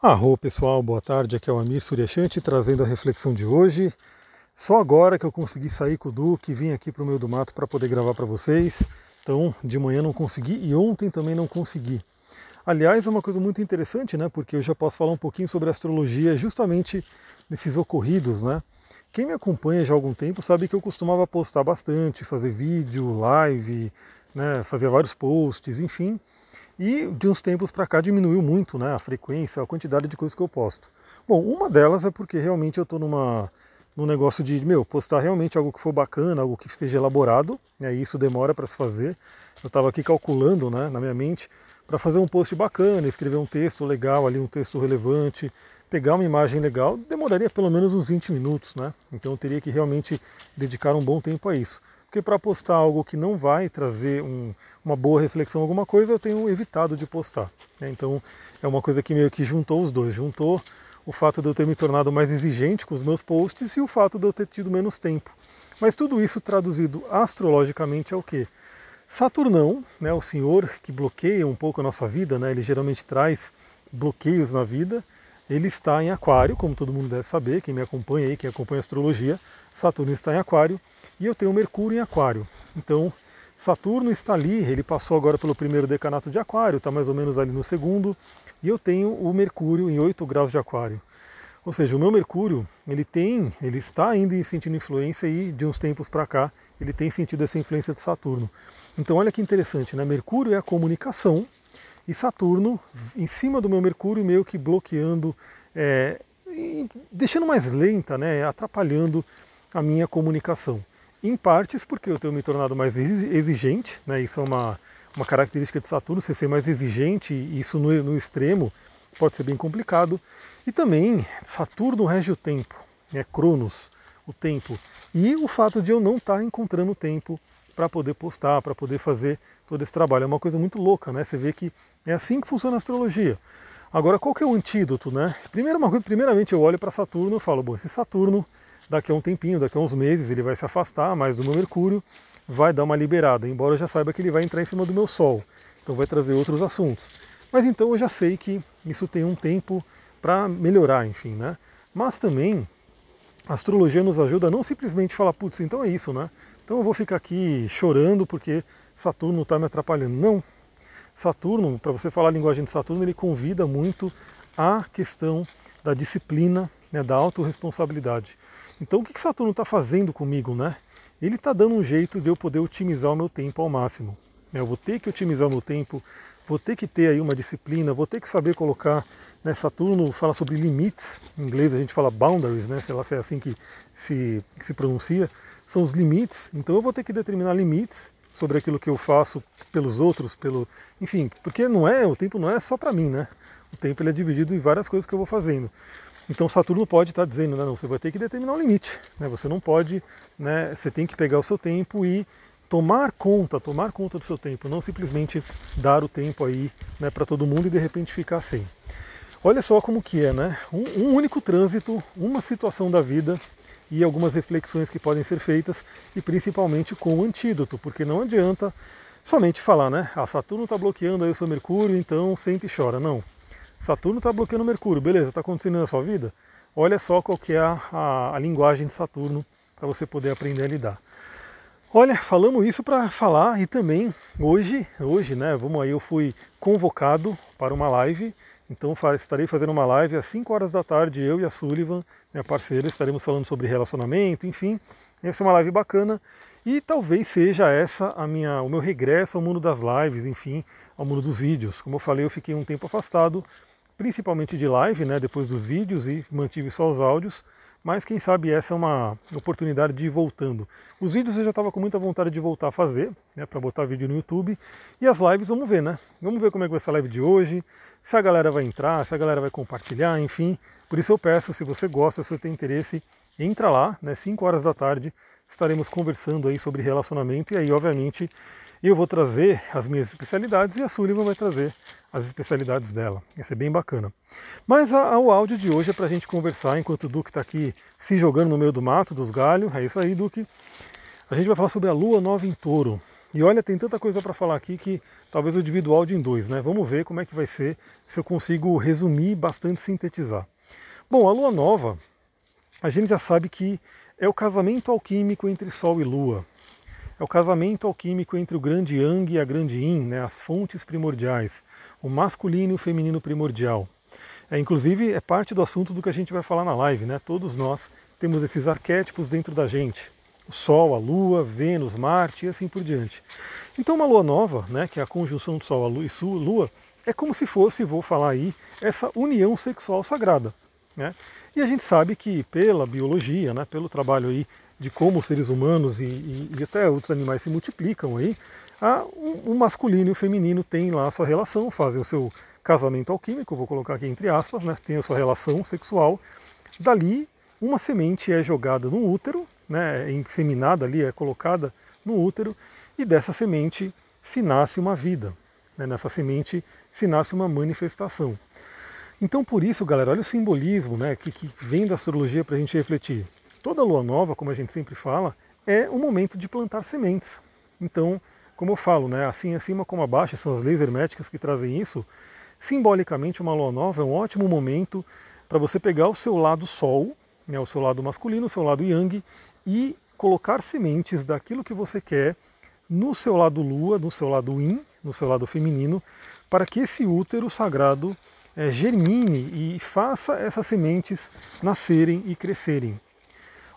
Arro pessoal, boa tarde, aqui é o Amir Suryashanti trazendo a reflexão de hoje. Só agora que eu consegui sair com o Duque, vim aqui para o meio do mato para poder gravar para vocês. Então, de manhã não consegui e ontem também não consegui. Aliás, é uma coisa muito interessante, né? Porque eu já posso falar um pouquinho sobre astrologia justamente nesses ocorridos, né? Quem me acompanha já há algum tempo sabe que eu costumava postar bastante, fazer vídeo, live, né? Fazer vários posts, enfim. E de uns tempos para cá diminuiu muito né, a frequência, a quantidade de coisas que eu posto. Bom, uma delas é porque realmente eu estou numa num negócio de, meu, postar realmente algo que for bacana, algo que esteja elaborado, né, e isso demora para se fazer. Eu estava aqui calculando né, na minha mente para fazer um post bacana, escrever um texto legal ali, um texto relevante, pegar uma imagem legal, demoraria pelo menos uns 20 minutos, né? Então eu teria que realmente dedicar um bom tempo a isso porque para postar algo que não vai trazer um, uma boa reflexão, alguma coisa, eu tenho evitado de postar. Né? Então é uma coisa que meio que juntou os dois, juntou o fato de eu ter me tornado mais exigente com os meus posts e o fato de eu ter tido menos tempo. Mas tudo isso traduzido astrologicamente é o quê? Saturnão, né, o senhor que bloqueia um pouco a nossa vida, né, ele geralmente traz bloqueios na vida, ele está em Aquário, como todo mundo deve saber, quem me acompanha aí, quem acompanha astrologia, Saturno está em Aquário, e eu tenho Mercúrio em Aquário. Então, Saturno está ali, ele passou agora pelo primeiro decanato de Aquário, está mais ou menos ali no segundo, e eu tenho o Mercúrio em 8 graus de Aquário. Ou seja, o meu Mercúrio, ele tem, ele está ainda sentindo influência e de uns tempos para cá, ele tem sentido essa influência de Saturno. Então olha que interessante, né? Mercúrio é a comunicação e Saturno em cima do meu Mercúrio meio que bloqueando, é, deixando mais lenta, né? Atrapalhando a minha comunicação. Em partes porque eu tenho me tornado mais exigente, né? isso é uma, uma característica de Saturno, você ser mais exigente, isso no, no extremo pode ser bem complicado. E também Saturno rege o tempo, né? Cronos, o tempo. E o fato de eu não estar tá encontrando tempo para poder postar, para poder fazer todo esse trabalho. É uma coisa muito louca, né? Você vê que é assim que funciona a astrologia. Agora, qual que é o antídoto, né? Primeiro, uma coisa, primeiramente eu olho para Saturno e falo, bom, esse Saturno daqui a um tempinho, daqui a uns meses, ele vai se afastar mais do meu Mercúrio, vai dar uma liberada, embora eu já saiba que ele vai entrar em cima do meu Sol, então vai trazer outros assuntos. Mas então eu já sei que isso tem um tempo para melhorar, enfim, né? Mas também a astrologia nos ajuda a não simplesmente falar, putz, então é isso, né? Então eu vou ficar aqui chorando porque Saturno está me atrapalhando. Não. Saturno, para você falar a linguagem de Saturno, ele convida muito a questão da disciplina, né, da autorresponsabilidade. Então o que Saturno está fazendo comigo, né? Ele está dando um jeito de eu poder otimizar o meu tempo ao máximo. Eu vou ter que otimizar o meu tempo, vou ter que ter aí uma disciplina, vou ter que saber colocar. Né, Saturno fala sobre limites, em inglês a gente fala boundaries, né, sei lá se é assim que se, que se pronuncia, são os limites. Então eu vou ter que determinar limites sobre aquilo que eu faço pelos outros, pelo, enfim, porque não é o tempo não é só para mim, né? O tempo ele é dividido em várias coisas que eu vou fazendo. Então Saturno pode estar dizendo, né, não, você vai ter que determinar um limite. Né, você não pode, né, você tem que pegar o seu tempo e tomar conta, tomar conta do seu tempo, não simplesmente dar o tempo aí né, para todo mundo e de repente ficar sem. Olha só como que é, né? Um, um, único trânsito, uma situação da vida e algumas reflexões que podem ser feitas e principalmente com o antídoto, porque não adianta somente falar, né? Ah, Saturno está bloqueando aí o seu Mercúrio, então sente e chora. Não. Saturno está bloqueando Mercúrio, beleza, está acontecendo na sua vida? Olha só qual que é a, a, a linguagem de Saturno para você poder aprender a lidar. Olha, falamos isso para falar e também hoje, hoje, né, vamos aí, eu fui convocado para uma live, então estarei fazendo uma live às 5 horas da tarde, eu e a Sullivan, minha parceira, estaremos falando sobre relacionamento, enfim, vai ser uma live bacana e talvez seja essa a minha, o meu regresso ao mundo das lives, enfim, ao mundo dos vídeos. Como eu falei, eu fiquei um tempo afastado, principalmente de live, né, depois dos vídeos e mantive só os áudios, mas quem sabe essa é uma oportunidade de ir voltando. Os vídeos eu já estava com muita vontade de voltar a fazer, né, para botar vídeo no YouTube, e as lives vamos ver, né? Vamos ver como é que vai ser a live de hoje, se a galera vai entrar, se a galera vai compartilhar, enfim. Por isso eu peço, se você gosta, se você tem interesse, entra lá, né, 5 horas da tarde, estaremos conversando aí sobre relacionamento, e aí, obviamente, eu vou trazer as minhas especialidades e a Sullivan vai trazer as especialidades dela. Vai ser bem bacana. Mas a, a, o áudio de hoje é para a gente conversar enquanto o Duque está aqui se jogando no meio do mato, dos galhos. É isso aí, Duque. A gente vai falar sobre a lua nova em touro. E olha, tem tanta coisa para falar aqui que talvez eu divido o áudio em dois, né? Vamos ver como é que vai ser, se eu consigo resumir bastante sintetizar. Bom, a lua nova, a gente já sabe que é o casamento alquímico entre Sol e Lua. É o casamento alquímico entre o grande Yang e a grande Yin, né? as fontes primordiais, o masculino e o feminino primordial. É, inclusive, é parte do assunto do que a gente vai falar na live, né? Todos nós temos esses arquétipos dentro da gente o Sol, a Lua, Vênus, Marte e assim por diante. Então uma lua nova, né, que é a conjunção do Sol, a Lua e Lua, é como se fosse, vou falar aí, essa união sexual sagrada. Né? E a gente sabe que pela biologia, né, pelo trabalho aí de como os seres humanos e, e, e até outros animais se multiplicam aí, a, o, masculino e o feminino têm lá a sua relação, fazem o seu casamento alquímico, vou colocar aqui entre aspas, né, tem a sua relação sexual. Dali, uma semente é jogada no útero, né, é inseminada ali, é colocada no útero, e dessa semente se nasce uma vida. Né, nessa semente se nasce uma manifestação. Então, por isso, galera, olha o simbolismo né, que, que vem da astrologia para a gente refletir. Toda lua nova, como a gente sempre fala, é o momento de plantar sementes. Então, como eu falo, né, assim acima como abaixo, são as leis herméticas que trazem isso. Simbolicamente, uma lua nova é um ótimo momento para você pegar o seu lado sol, né, o seu lado masculino, o seu lado yang, e colocar sementes daquilo que você quer no seu lado lua, no seu lado yin, no seu lado feminino, para que esse útero sagrado é, germine e faça essas sementes nascerem e crescerem.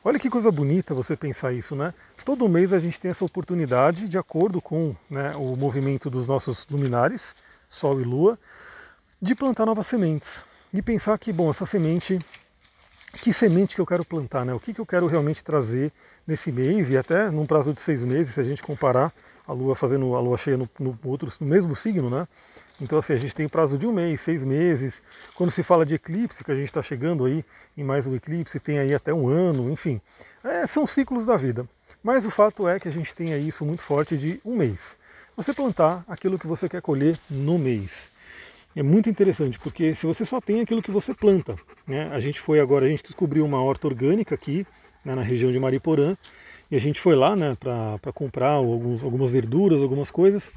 Olha que coisa bonita você pensar isso, né? Todo mês a gente tem essa oportunidade, de acordo com né, o movimento dos nossos luminares, Sol e Lua, de plantar novas sementes. E pensar que, bom, essa semente que semente que eu quero plantar, né? O que, que eu quero realmente trazer nesse mês e até num prazo de seis meses, se a gente comparar a Lua fazendo a Lua cheia no, no, outro, no mesmo signo, né? Então assim, a gente tem prazo de um mês, seis meses. Quando se fala de eclipse, que a gente está chegando aí em mais um eclipse, tem aí até um ano, enfim. É, são ciclos da vida. Mas o fato é que a gente tem aí isso muito forte de um mês. Você plantar aquilo que você quer colher no mês é muito interessante, porque se você só tem aquilo que você planta, né? A gente foi agora, a gente descobriu uma horta orgânica aqui né, na região de Mariporã, e a gente foi lá né, para comprar alguns, algumas verduras, algumas coisas,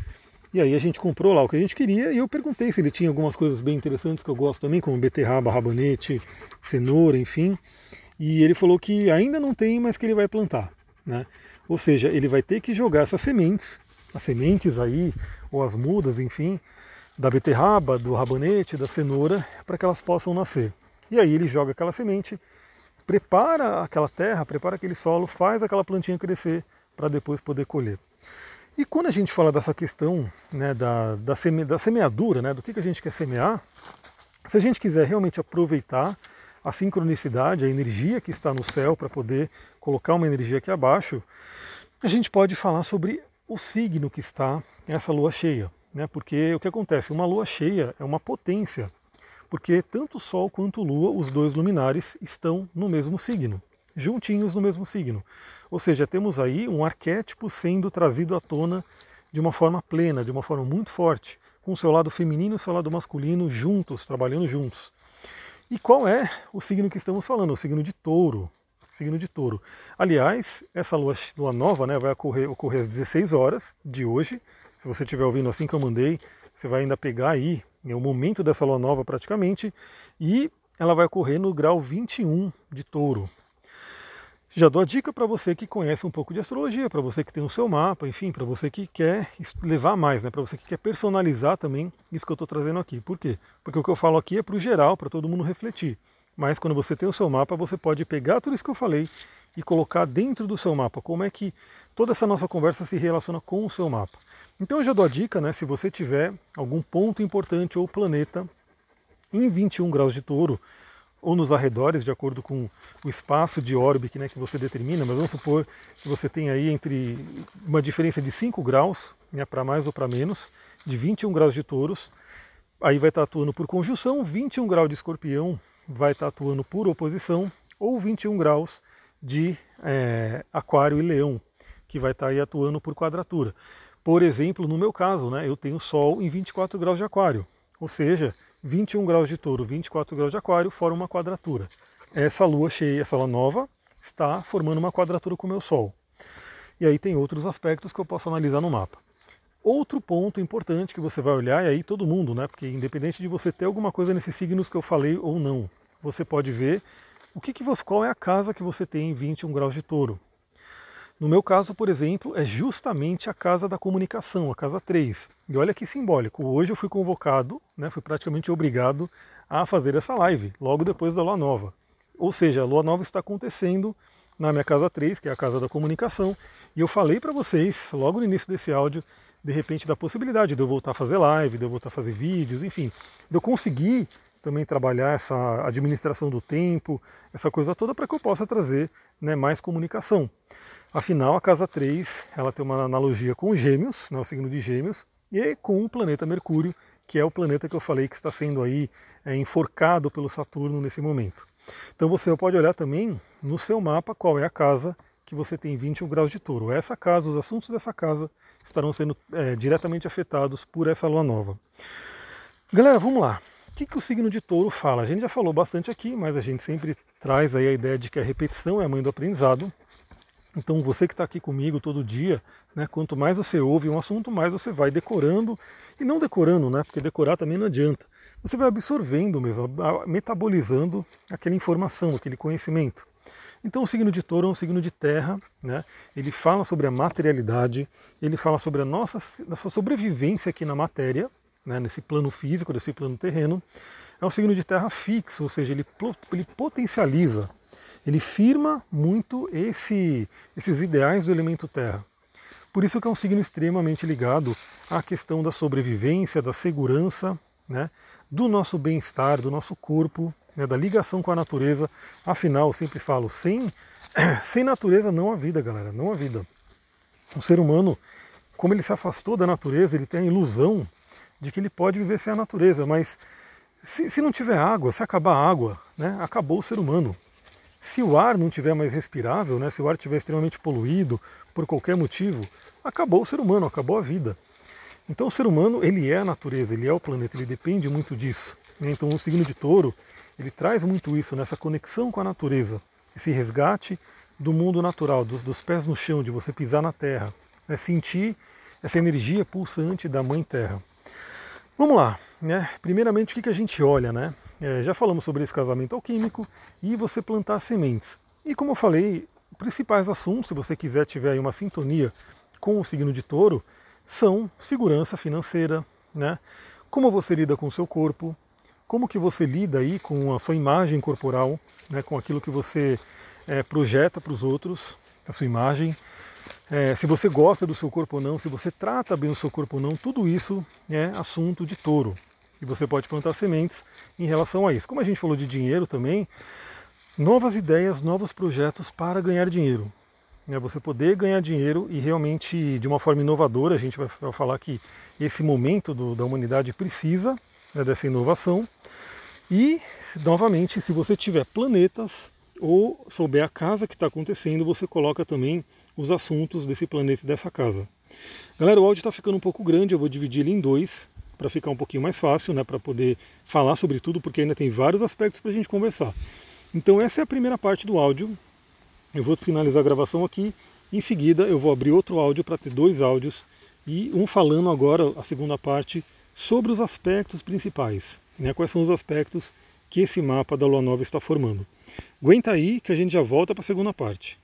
e aí a gente comprou lá o que a gente queria, e eu perguntei se ele tinha algumas coisas bem interessantes que eu gosto também, como beterraba, rabanete, cenoura, enfim, e ele falou que ainda não tem, mas que ele vai plantar, né? Ou seja, ele vai ter que jogar essas sementes, as sementes aí, ou as mudas, enfim, da beterraba, do rabanete, da cenoura, para que elas possam nascer. E aí ele joga aquela semente, prepara aquela terra, prepara aquele solo, faz aquela plantinha crescer para depois poder colher. E quando a gente fala dessa questão né, da, da, seme, da semeadura, né, do que, que a gente quer semear, se a gente quiser realmente aproveitar a sincronicidade, a energia que está no céu para poder colocar uma energia aqui abaixo, a gente pode falar sobre o signo que está essa lua cheia. Né? Porque o que acontece? Uma lua cheia é uma potência, porque tanto Sol quanto Lua, os dois luminares, estão no mesmo signo, juntinhos no mesmo signo. Ou seja, temos aí um arquétipo sendo trazido à tona de uma forma plena, de uma forma muito forte, com o seu lado feminino e o seu lado masculino juntos, trabalhando juntos. E qual é o signo que estamos falando? O signo de touro. Signo de touro. Aliás, essa lua, lua nova né, vai ocorrer, ocorrer às 16 horas de hoje, se você estiver ouvindo assim que eu mandei, você vai ainda pegar aí, é o momento dessa lua nova praticamente, e ela vai ocorrer no grau 21 de touro. Já dou a dica para você que conhece um pouco de astrologia, para você que tem o seu mapa, enfim, para você que quer levar mais, né? para você que quer personalizar também isso que eu estou trazendo aqui. Por quê? Porque o que eu falo aqui é para o geral, para todo mundo refletir. Mas quando você tem o seu mapa, você pode pegar tudo isso que eu falei e colocar dentro do seu mapa. Como é que toda essa nossa conversa se relaciona com o seu mapa. Então eu já dou a dica, né, se você tiver algum ponto importante ou planeta em 21 graus de touro, ou nos arredores, de acordo com o espaço de órbita né, que você determina, mas vamos supor que você tem aí entre uma diferença de 5 graus, né, para mais ou para menos, de 21 graus de touros, aí vai estar atuando por conjunção, 21 graus de escorpião vai estar atuando por oposição, ou 21 graus de é, aquário e leão, que vai estar aí atuando por quadratura. Por exemplo, no meu caso, né, eu tenho Sol em 24 graus de aquário, ou seja, 21 graus de touro, 24 graus de aquário, forma uma quadratura. Essa lua cheia, essa lua nova, está formando uma quadratura com o meu Sol. e aí tem outros aspectos que eu posso analisar no mapa. Outro ponto importante que você vai olhar, e aí todo mundo, né? Porque independente de você ter alguma coisa nesses signos que eu falei ou não, você pode ver o que, que você, qual é a casa que você tem em 21 graus de touro. No meu caso, por exemplo, é justamente a casa da comunicação, a casa 3. E olha que simbólico, hoje eu fui convocado, né, fui praticamente obrigado a fazer essa live, logo depois da lua nova. Ou seja, a lua nova está acontecendo na minha casa 3, que é a casa da comunicação, e eu falei para vocês, logo no início desse áudio, de repente da possibilidade de eu voltar a fazer live, de eu voltar a fazer vídeos, enfim, de eu conseguir também trabalhar essa administração do tempo, essa coisa toda para que eu possa trazer né, mais comunicação. Afinal, a casa 3 ela tem uma analogia com Gêmeos, né, o signo de Gêmeos, e com o planeta Mercúrio, que é o planeta que eu falei que está sendo aí é, enforcado pelo Saturno nesse momento. Então você pode olhar também no seu mapa qual é a casa que você tem 21 graus de touro. Essa casa, os assuntos dessa casa estarão sendo é, diretamente afetados por essa lua nova. Galera, vamos lá. O que, que o signo de touro fala? A gente já falou bastante aqui, mas a gente sempre traz aí a ideia de que a repetição é a mãe do aprendizado. Então você que está aqui comigo todo dia, né, quanto mais você ouve um assunto, mais você vai decorando, e não decorando, né, porque decorar também não adianta. Você vai absorvendo mesmo, metabolizando aquela informação, aquele conhecimento. Então o signo de touro é um signo de terra, né? ele fala sobre a materialidade, ele fala sobre a nossa, nossa sobrevivência aqui na matéria, né? nesse plano físico, nesse plano terreno. É um signo de terra fixo, ou seja, ele, ele potencializa ele firma muito esse, esses ideais do elemento terra. Por isso que é um signo extremamente ligado à questão da sobrevivência, da segurança, né, do nosso bem-estar, do nosso corpo, né, da ligação com a natureza. Afinal, eu sempre falo, sem, sem natureza não há vida, galera, não há vida. O ser humano, como ele se afastou da natureza, ele tem a ilusão de que ele pode viver sem a natureza, mas se, se não tiver água, se acabar a água, né, acabou o ser humano. Se o ar não tiver mais respirável, né, se o ar estiver extremamente poluído por qualquer motivo, acabou o ser humano, acabou a vida. Então o ser humano ele é a natureza, ele é o planeta, ele depende muito disso. Né? Então o signo de touro ele traz muito isso nessa conexão com a natureza, esse resgate do mundo natural, dos, dos pés no chão, de você pisar na terra, né? sentir essa energia pulsante da mãe terra. Vamos lá, né? Primeiramente o que, a gente olha, né? É, já falamos sobre esse casamento alquímico e você plantar sementes. E como eu falei, principais assuntos, se você quiser tiver aí uma sintonia com o signo de touro, são segurança financeira, né? como você lida com o seu corpo, como que você lida aí com a sua imagem corporal, né? com aquilo que você é, projeta para os outros, a sua imagem, é, se você gosta do seu corpo ou não, se você trata bem o seu corpo ou não, tudo isso é assunto de touro e você pode plantar sementes em relação a isso. Como a gente falou de dinheiro também, novas ideias, novos projetos para ganhar dinheiro. É você poder ganhar dinheiro e realmente de uma forma inovadora, a gente vai falar que esse momento do, da humanidade precisa né, dessa inovação. E, novamente, se você tiver planetas ou souber a casa que está acontecendo, você coloca também os assuntos desse planeta e dessa casa. Galera, o áudio está ficando um pouco grande, eu vou dividir ele em dois para ficar um pouquinho mais fácil, né, para poder falar sobre tudo, porque ainda tem vários aspectos para a gente conversar. Então essa é a primeira parte do áudio. Eu vou finalizar a gravação aqui. Em seguida eu vou abrir outro áudio para ter dois áudios e um falando agora a segunda parte sobre os aspectos principais, né, quais são os aspectos que esse mapa da Lua Nova está formando. Aguenta aí que a gente já volta para a segunda parte.